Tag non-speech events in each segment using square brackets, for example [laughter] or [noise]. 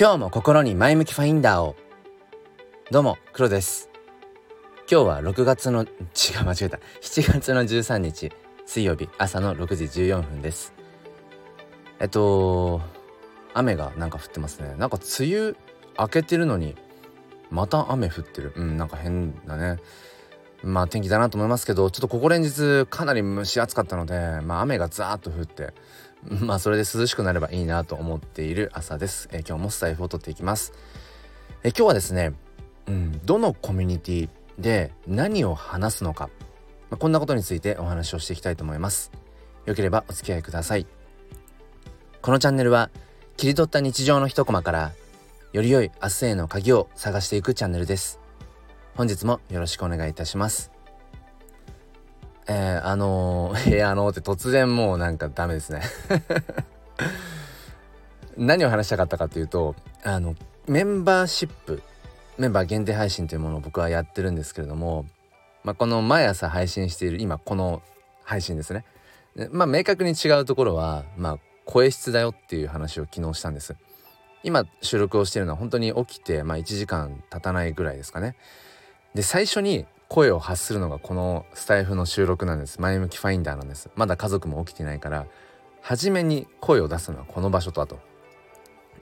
今日も心に前向きファインダーを。どうも黒です。今日は6月の違う間違えた。7月の13日水曜日朝の6時14分です。えっと雨がなんか降ってますね。なんか梅雨明けてるのにまた雨降ってる。うんなんか変だね。まあ天気だなと思いますけどちょっとここ連日かなり蒸し暑かったのでまあ雨がザーッと降って [laughs] まあそれで涼しくなればいいなと思っている朝です、えー、今日もスタイフを撮っていきます、えー、今日はですね、うん、どのコミュニティで何を話すのか、まあ、こんなことについてお話をしていきたいと思います。よければお付き合いください。このチャンネルは切り取った日常の一コマからより良い明日への鍵を探していくチャンネルです。本日もよろしくお願いいたします。えー、あのー、[laughs] えー、あのー、って突然もうなんかダメですね。[laughs] 何を話したかったかというとあのメンバーシップメンバー限定配信というものを僕はやってるんですけれども、まあ、この毎朝配信している今この配信ですね。まあ明確に違うところはまあ声質だよっていう話を昨日したんです。今収録をしているのは本当に起きてまあ1時間経たないぐらいですかね。で最初に声を発するのがこのスタイフの収録なんです。前向きファインダーなんです。まだ家族も起きてないから初めに声を出すのはこの場所とあと。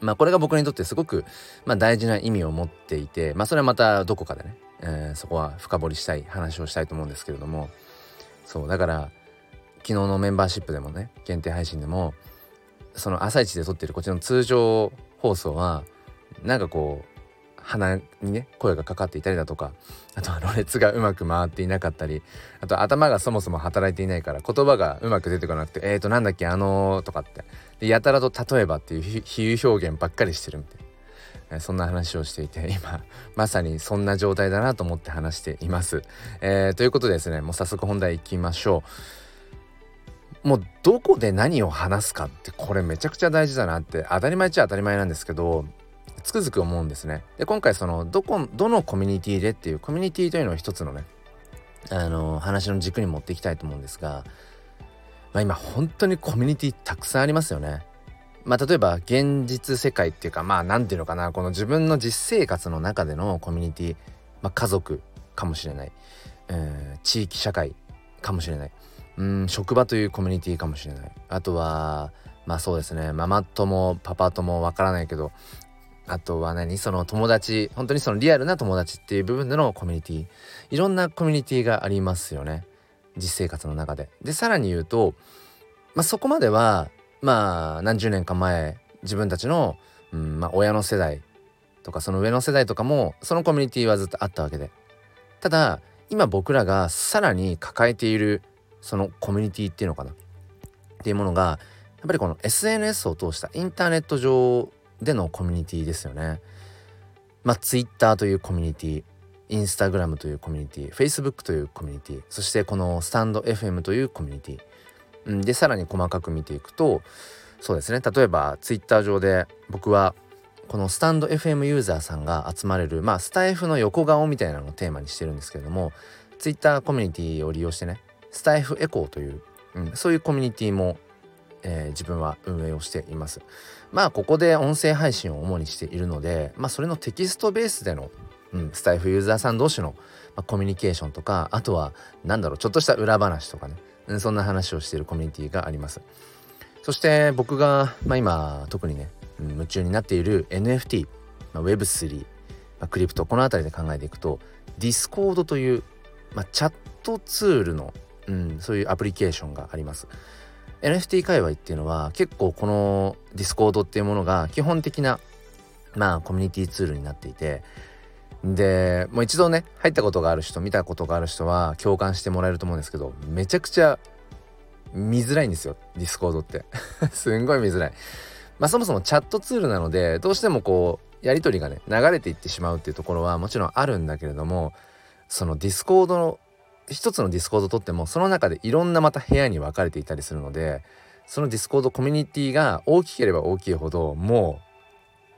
まあこれが僕にとってすごく、まあ、大事な意味を持っていてまあそれはまたどこかでね、えー、そこは深掘りしたい話をしたいと思うんですけれども。そうだから昨日のメンバーシップでもね限定配信でもその朝一で撮ってるこっちの通常放送はなんかこう鼻にね声がかかっていたりだとかあとはろれつがうまく回っていなかったりあと頭がそもそも働いていないから言葉がうまく出てこなくて「えーとなんだっけあのー」とかってでやたらと「例えば」っていう比喩表現ばっかりしてるみたいな、えそんな話をしていて今まさにそんな状態だなと思って話しています。えー、ということでですねもう早速本題いきましょう。もうどこで何を話すかってこれめちゃくちゃ大事だなって当たり前っちゃ当たり前なんですけどつくづく思うんですね。で今回そのどこどのコミュニティでっていうコミュニティというのを一つのねあの話の軸に持っていきたいと思うんですが、まあ、今本当にコミュニティたくさんありますよね。まあ、例えば現実世界っていうかまあ何て言うのかなこの自分の実生活の中でのコミュニティ、まあ、家族かもしれない、えー、地域社会かもしれないうん職場というコミュニティかもしれないあとはまあそうですねママ友パパ友わからないけどあとは何その友達本当にそのリアルな友達っていう部分でのコミュニティ。いろんなコミュニティがありますよね。実生活の中で。でさらに言うと、まあ、そこまではまあ何十年か前自分たちの、うんまあ、親の世代とかその上の世代とかもそのコミュニティはずっとあったわけで。ただ今僕らがさらに抱えているそのコミュニティっていうのかな。っていうものがやっぱりこの SNS を通したインターネット上でのコミュニティですよね。まあ Twitter というコミュニティ、Instagram というコミュニティ、Facebook というコミュニティ、そしてこのスタンド FM というコミュニティ。うん、でさらに細かく見ていくとそうですね例えば Twitter 上で僕はこのスタンド FM ユーザーさんが集まれるまあスタイフの横顔みたいなのをテーマにしてるんですけれども Twitter コミュニティを利用してねスタイフエコーという、うん、そういうコミュニティもえー、自分は運営をしています。まあここで音声配信を主にしているので、まあ、それのテキストベースでの、うん、スタイフユーザーさん同士の、まあ、コミュニケーションとかあとは何だろうちょっとした裏話とかね、うん、そんな話をしているコミュニティがあります。そして僕が、まあ、今特にね、うん、夢中になっている NFT、まあ、Web3、まあ、クリプトこの辺りで考えていくと Discord という、まあ、チャットツールの、うん、そういうアプリケーションがあります。NFT 界隈っていうのは結構この Discord っていうものが基本的なまあコミュニティツールになっていてでもう一度ね入ったことがある人見たことがある人は共感してもらえると思うんですけどめちゃくちゃ見づらいんですよ Discord って。[laughs] すんごい見づらい。まあそもそもチャットツールなのでどうしてもこうやり取りがね流れていってしまうっていうところはもちろんあるんだけれどもその Discord の一つの Discord とってもその中でいろんなまた部屋に分かれていたりするのでその Discord コミュニティが大きければ大きいほども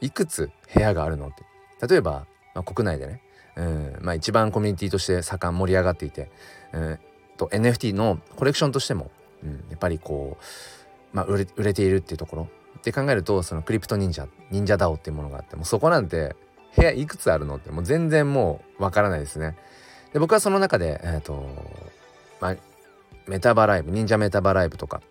ういくつ部屋があるのって例えば、まあ、国内でね、うんまあ、一番コミュニティとして盛ん盛り上がっていて、うん、と NFT のコレクションとしても、うん、やっぱりこう、まあ、売れ売れているっていうところって考えるとそのクリプト忍者忍者ダオっていうものがあってもうそこなんて部屋いくつあるのってもう全然もうわからないですね。で僕はその中でえ、ー、とまあメタバライブ忍者メタバライブとか、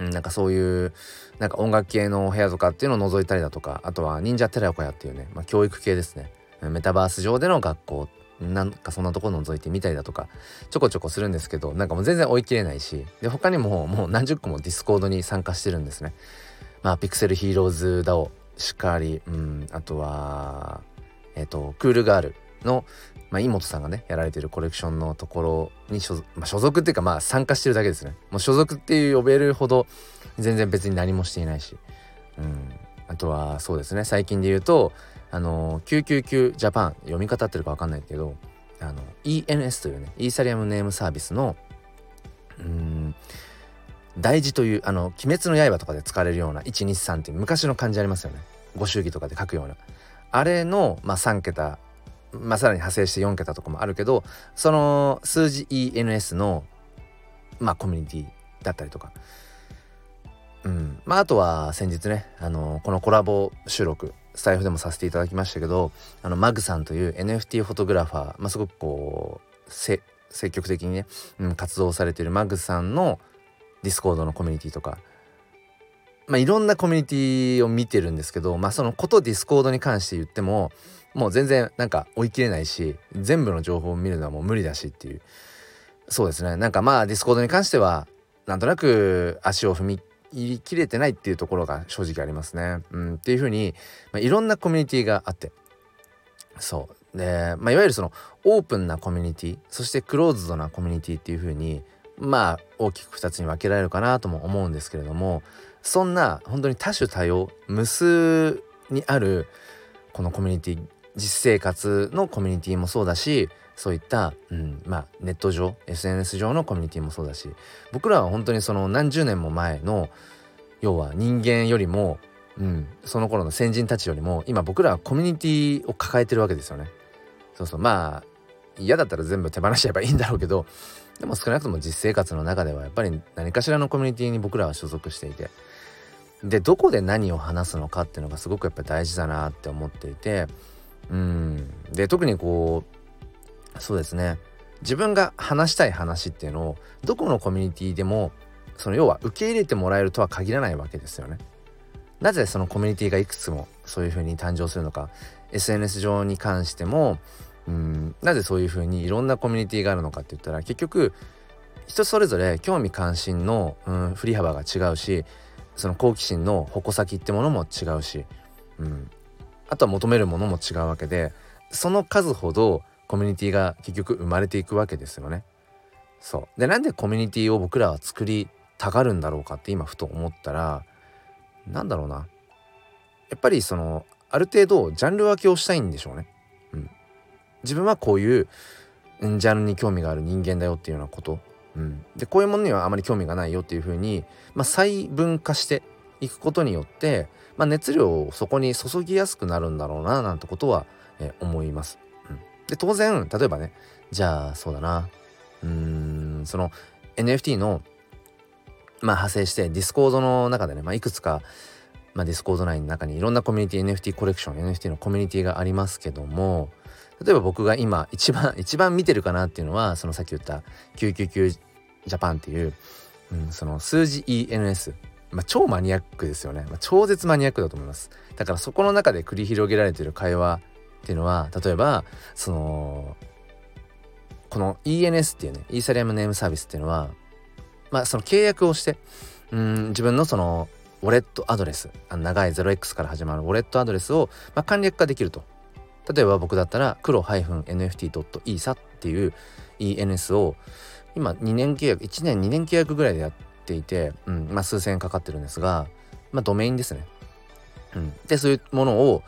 うん、なんかそういうなんか音楽系のお部屋とかっていうのを覗いたりだとかあとは忍者寺子屋っていうね、まあ、教育系ですねメタバース上での学校なんかそんなところ覗いてみたりだとかちょこちょこするんですけどなんかもう全然追い切れないしで他にももう何十個も Discord に参加してるんですね。まあ Pixel Heroes DAO しかり、うん、あとはえっ、ー、と Cool Girl の、まあ、井本さんがねやられてるコレクションのところに所,、まあ、所属っていうかまあ参加してるだけですね。もう所属っていう呼べるほど全然別に何もしていないし、うん、あとはそうですね。最近で言うとあの999ジャパン読み方ってるか分かんないけどあの ENS というねイーサリアムネームサービスのうん大事というあの「鬼滅の刃」とかで使われるような123っていう昔の漢字ありますよね。ご祝儀とかで書くような。あれの、まあ、3桁、まあ、さらに派生して4桁とかもあるけどその数字 ENS の、まあ、コミュニティだったりとか。うん。まああとは先日ねあのこのコラボ収録スタイフでもさせていただきましたけどあのマグさんという NFT フォトグラファー、まあ、すごくこう積極的にね、うん、活動されているマグさんの Discord のコミュニティとかまあいろんなコミュニティを見てるんですけどまあそのこと Discord に関して言ってももう全然なんか追い切れないし全部の情報を見るのはもう無理だしっていう。そうですね。なんかまあ Discord に関してはなんとなく足を踏み入りきれてないっていうところが正直ありますね。うん、っていうふうに、まあ、いろんなコミュニティがあって。そう。で、まあ、いわゆるそのオープンなコミュニティそしてクローズドなコミュニティっていうふうにまあ大きく2つに分けられるかなとも思うんですけれどもそんな本当に多種多様無数にあるこのコミュニティ実生活のコミュニティもそうだしそういった、うん、まあネット上 SNS 上のコミュニティもそうだし僕らは本当にその何十年も前の要は人間よりも、うん、その頃の先人たちよりも今僕らはコミュニティを抱えてるわけですよね。そうそうまあ嫌だったら全部手放しちゃえばいいんだろうけどでも少なくとも実生活の中ではやっぱり何かしらのコミュニティに僕らは所属していてでどこで何を話すのかっていうのがすごくやっぱ大事だなって思っていてうんで特にこうそうですね自分が話したい話っていうのをどこのコミュニティでもその要は受け入れてもらえるとは限らないわけですよね。なぜそのコミュニティがいくつもそういうふうに誕生するのか SNS 上に関してもうんなぜそういうふうにいろんなコミュニティがあるのかって言ったら結局人それぞれ興味関心の、うん、振り幅が違うしその好奇心の矛先ってものも違うし、うん、あとは求めるものも違うわけでその数ほどコミュニティが結局生まれていくわけですよね。そうでなんでコミュニティを僕らは作りたがるんだろうかって今ふと思ったらなんだろうなやっぱりそのある程度ジャンル分けをしたいんでしょうね。自分はこういうジャンルに興味がある人間だよっていうようなこと、うん、でこういうものにはあまり興味がないよっていうふうに、まあ、細分化していくことによって、まあ、熱量をそこに注ぎやすくなるんだろうななんてことは、え思います。うん。で当然例えばねじゃあそうだな。うーんその NFT のまあ派生して Discord の中でね、まあ、いくつか、まあ、 Discord 内の中にいろんなコミュニティ NFT コレクション NFT のコミュニティがありますけども例えば僕が今一番 [laughs] 一番見てるかなっていうのはそのさっき言った999ジャパンっていう、うん、その数字 ENS まあ、超マニアックですよね、まあ、超絶マニアックだと思います。だからそこの中で繰り広げられてる会話っていうのは例えばそのこの ENS っていうねイーサリアムネームサービスっていうのはまあその契約をしてうん自分のそのウォレットアドレスあの長い 0x から始まるウォレットアドレスを、まあ、簡略化できると。例えば僕だったら黒 -nft.esa っていう ENS を今2年契約1年2年契約ぐらいでやっていて、うんまあ、数千円かかってるんですが、まあ、ドメインですね。うん、でそういうものを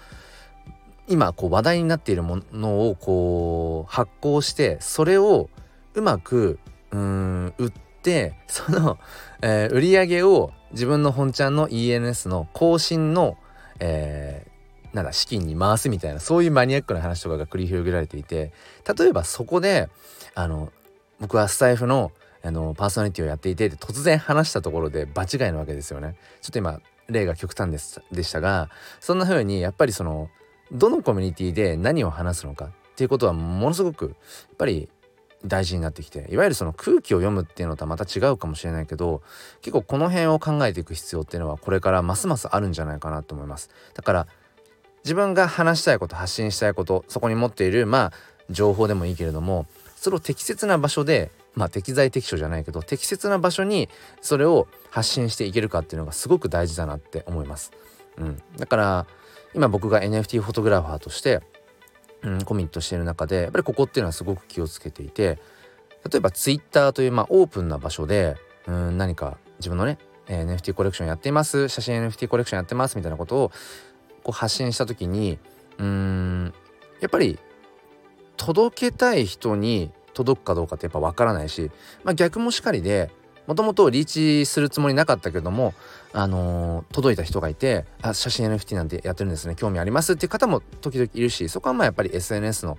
今こう話題になっているものをこう発行してそれをうまくうん売ってその、えー、売り上げを自分の本ちゃんの ENS の更新の、えー、なんだ資金に回すみたいなそういうマニアックな話とかが繰り広げられていて例えばそこであの僕はスタイフのあのパーソナリティをやっていて突然話したところで場違いなわけですよね。ちょっと今例が極端でしたがそんな風にやっぱりそのどのコミュニティで何を話すのかっていうことはものすごくやっぱり大事になってきていわゆるその空気を読むっていうのとはまた違うかもしれないけど結構この辺を考えていく必要っていうのはこれからますますあるんじゃないかなと思いますだから自分が話したいこと発信したいことそこに持っているまあ情報でもいいけれどもそれを適切な場所でまあ適材適所じゃないけど適切な場所にそれを発信していけるかっていうのがすごく大事だなって思います。うん、だから今僕が NFT フォトグラファーとして、うん、コミットしている中でやっぱりここっていうのはすごく気をつけていて例えば Twitter というまあオープンな場所で、うん、何か自分のね NFT コレクションやっています写真 NFT コレクションやってますみたいなことをこう発信した時にうんやっぱり届けたい人に届くかどうかってやっぱ分からないし、まあ、逆もしかりでもともとリーチするつもりなかったけども、あのー、届いた人がいて「あ写真 NFT なんてやってるんですね興味あります」っていう方も時々いるしそこはまあやっぱり SNS の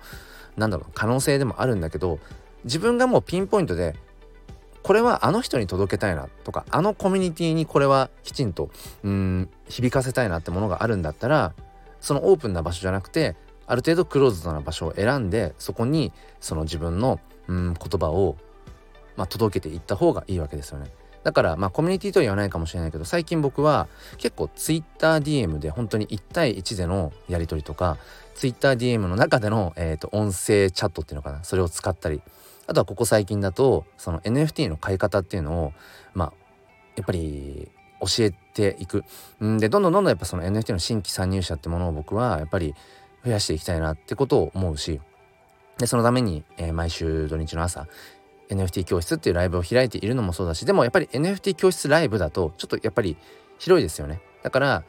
なんだろう可能性でもあるんだけど自分がもうピンポイントでこれはあの人に届けたいなとかあのコミュニティにこれはきちんとうん響かせたいなってものがあるんだったらそのオープンな場所じゃなくてある程度クローズドな場所を選んでそこにその自分のうん言葉を、まあ、届けていった方がいいわけですよね。だからまあコミュニティとは言わないかもしれないけど最近僕は結構 TwitterDM で本当に1対1でのやり取りとか TwitterDM の中での、えー、と音声チャットっていうのかなそれを使ったりあとはここ最近だとその NFT の買い方っていうのをまあやっぱり教えていく。んでどんどんどんどんやっぱその NFT の新規参入者ってものを僕はやっぱり増やしていきたいなってことを思うしでそのために、えー、毎週土日の朝 NFT 教室っていうライブを開いているのもそうだしでもやっぱり NFT 教室ライブだとちょっとやっぱり広いですよね。だからやっ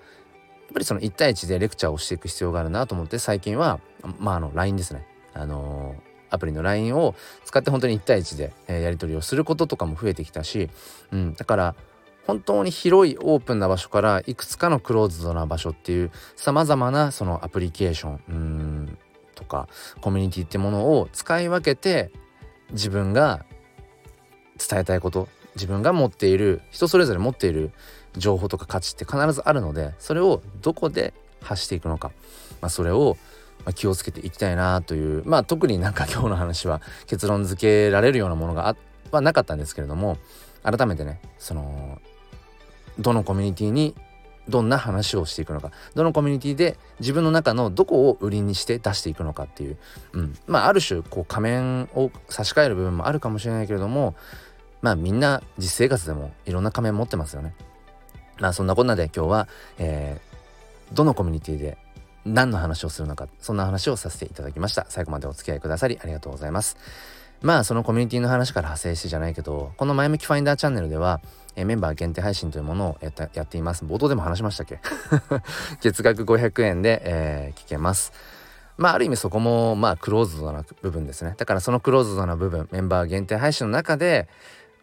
ぱりその1対1でレクチャーをしていく必要があるなと思って最近はまああの LINE ですね。あのー、アプリの LINE を使って本当に1対1で、やり取りをすることとかも増えてきたし、うん、だから本当に広いオープンな場所からいくつかのクローズドな場所っていうさまざまなそのアプリケーションとかコミュニティってものを使い分けて自分が伝えたいこと自分が持っている人それぞれ持っている情報とか価値って必ずあるのでそれをどこで発していくのか、まあ、それをま気をつけていきたいなというまあ特になんか今日の話は結論付けられるようなものがあはなかったんですけれども改めてねそのどのコミュニティにどんな話をしていくのかどのコミュニティで自分の中のどこを売りにして出していくのかっていう、うん、まあある種こう仮面を差し替える部分もあるかもしれないけれどもまあみんな実生活でもいろんな仮面持ってますよね。まあそんなこんなで今日は、えー、どのコミュニティで何の話をするのかそんな話をさせていただきました。最後までお付き合いくださりありがとうございます。まあそのコミュニティの話から派生してじゃないけどこの前向きファインダーチャンネルではえメンバー限定配信というものをやったやっています。冒頭でも話しましたっけ？[laughs] 月額500円で、えー、聞けます。まあある意味そこもまあクローズドな部分ですね。だからそのクローズドな部分メンバー限定配信の中で、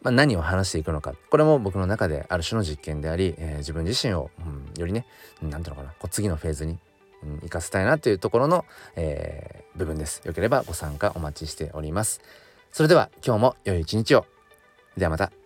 まあ、何を話していくのか。これも僕の中である種の実験であり、えー、自分自身を、うん、よりね何ていうのかな。こう次のフェーズに生かせたいなというところの、えー、部分です。よければご参加お待ちしております。それでは今日も良い一日を。ではまた。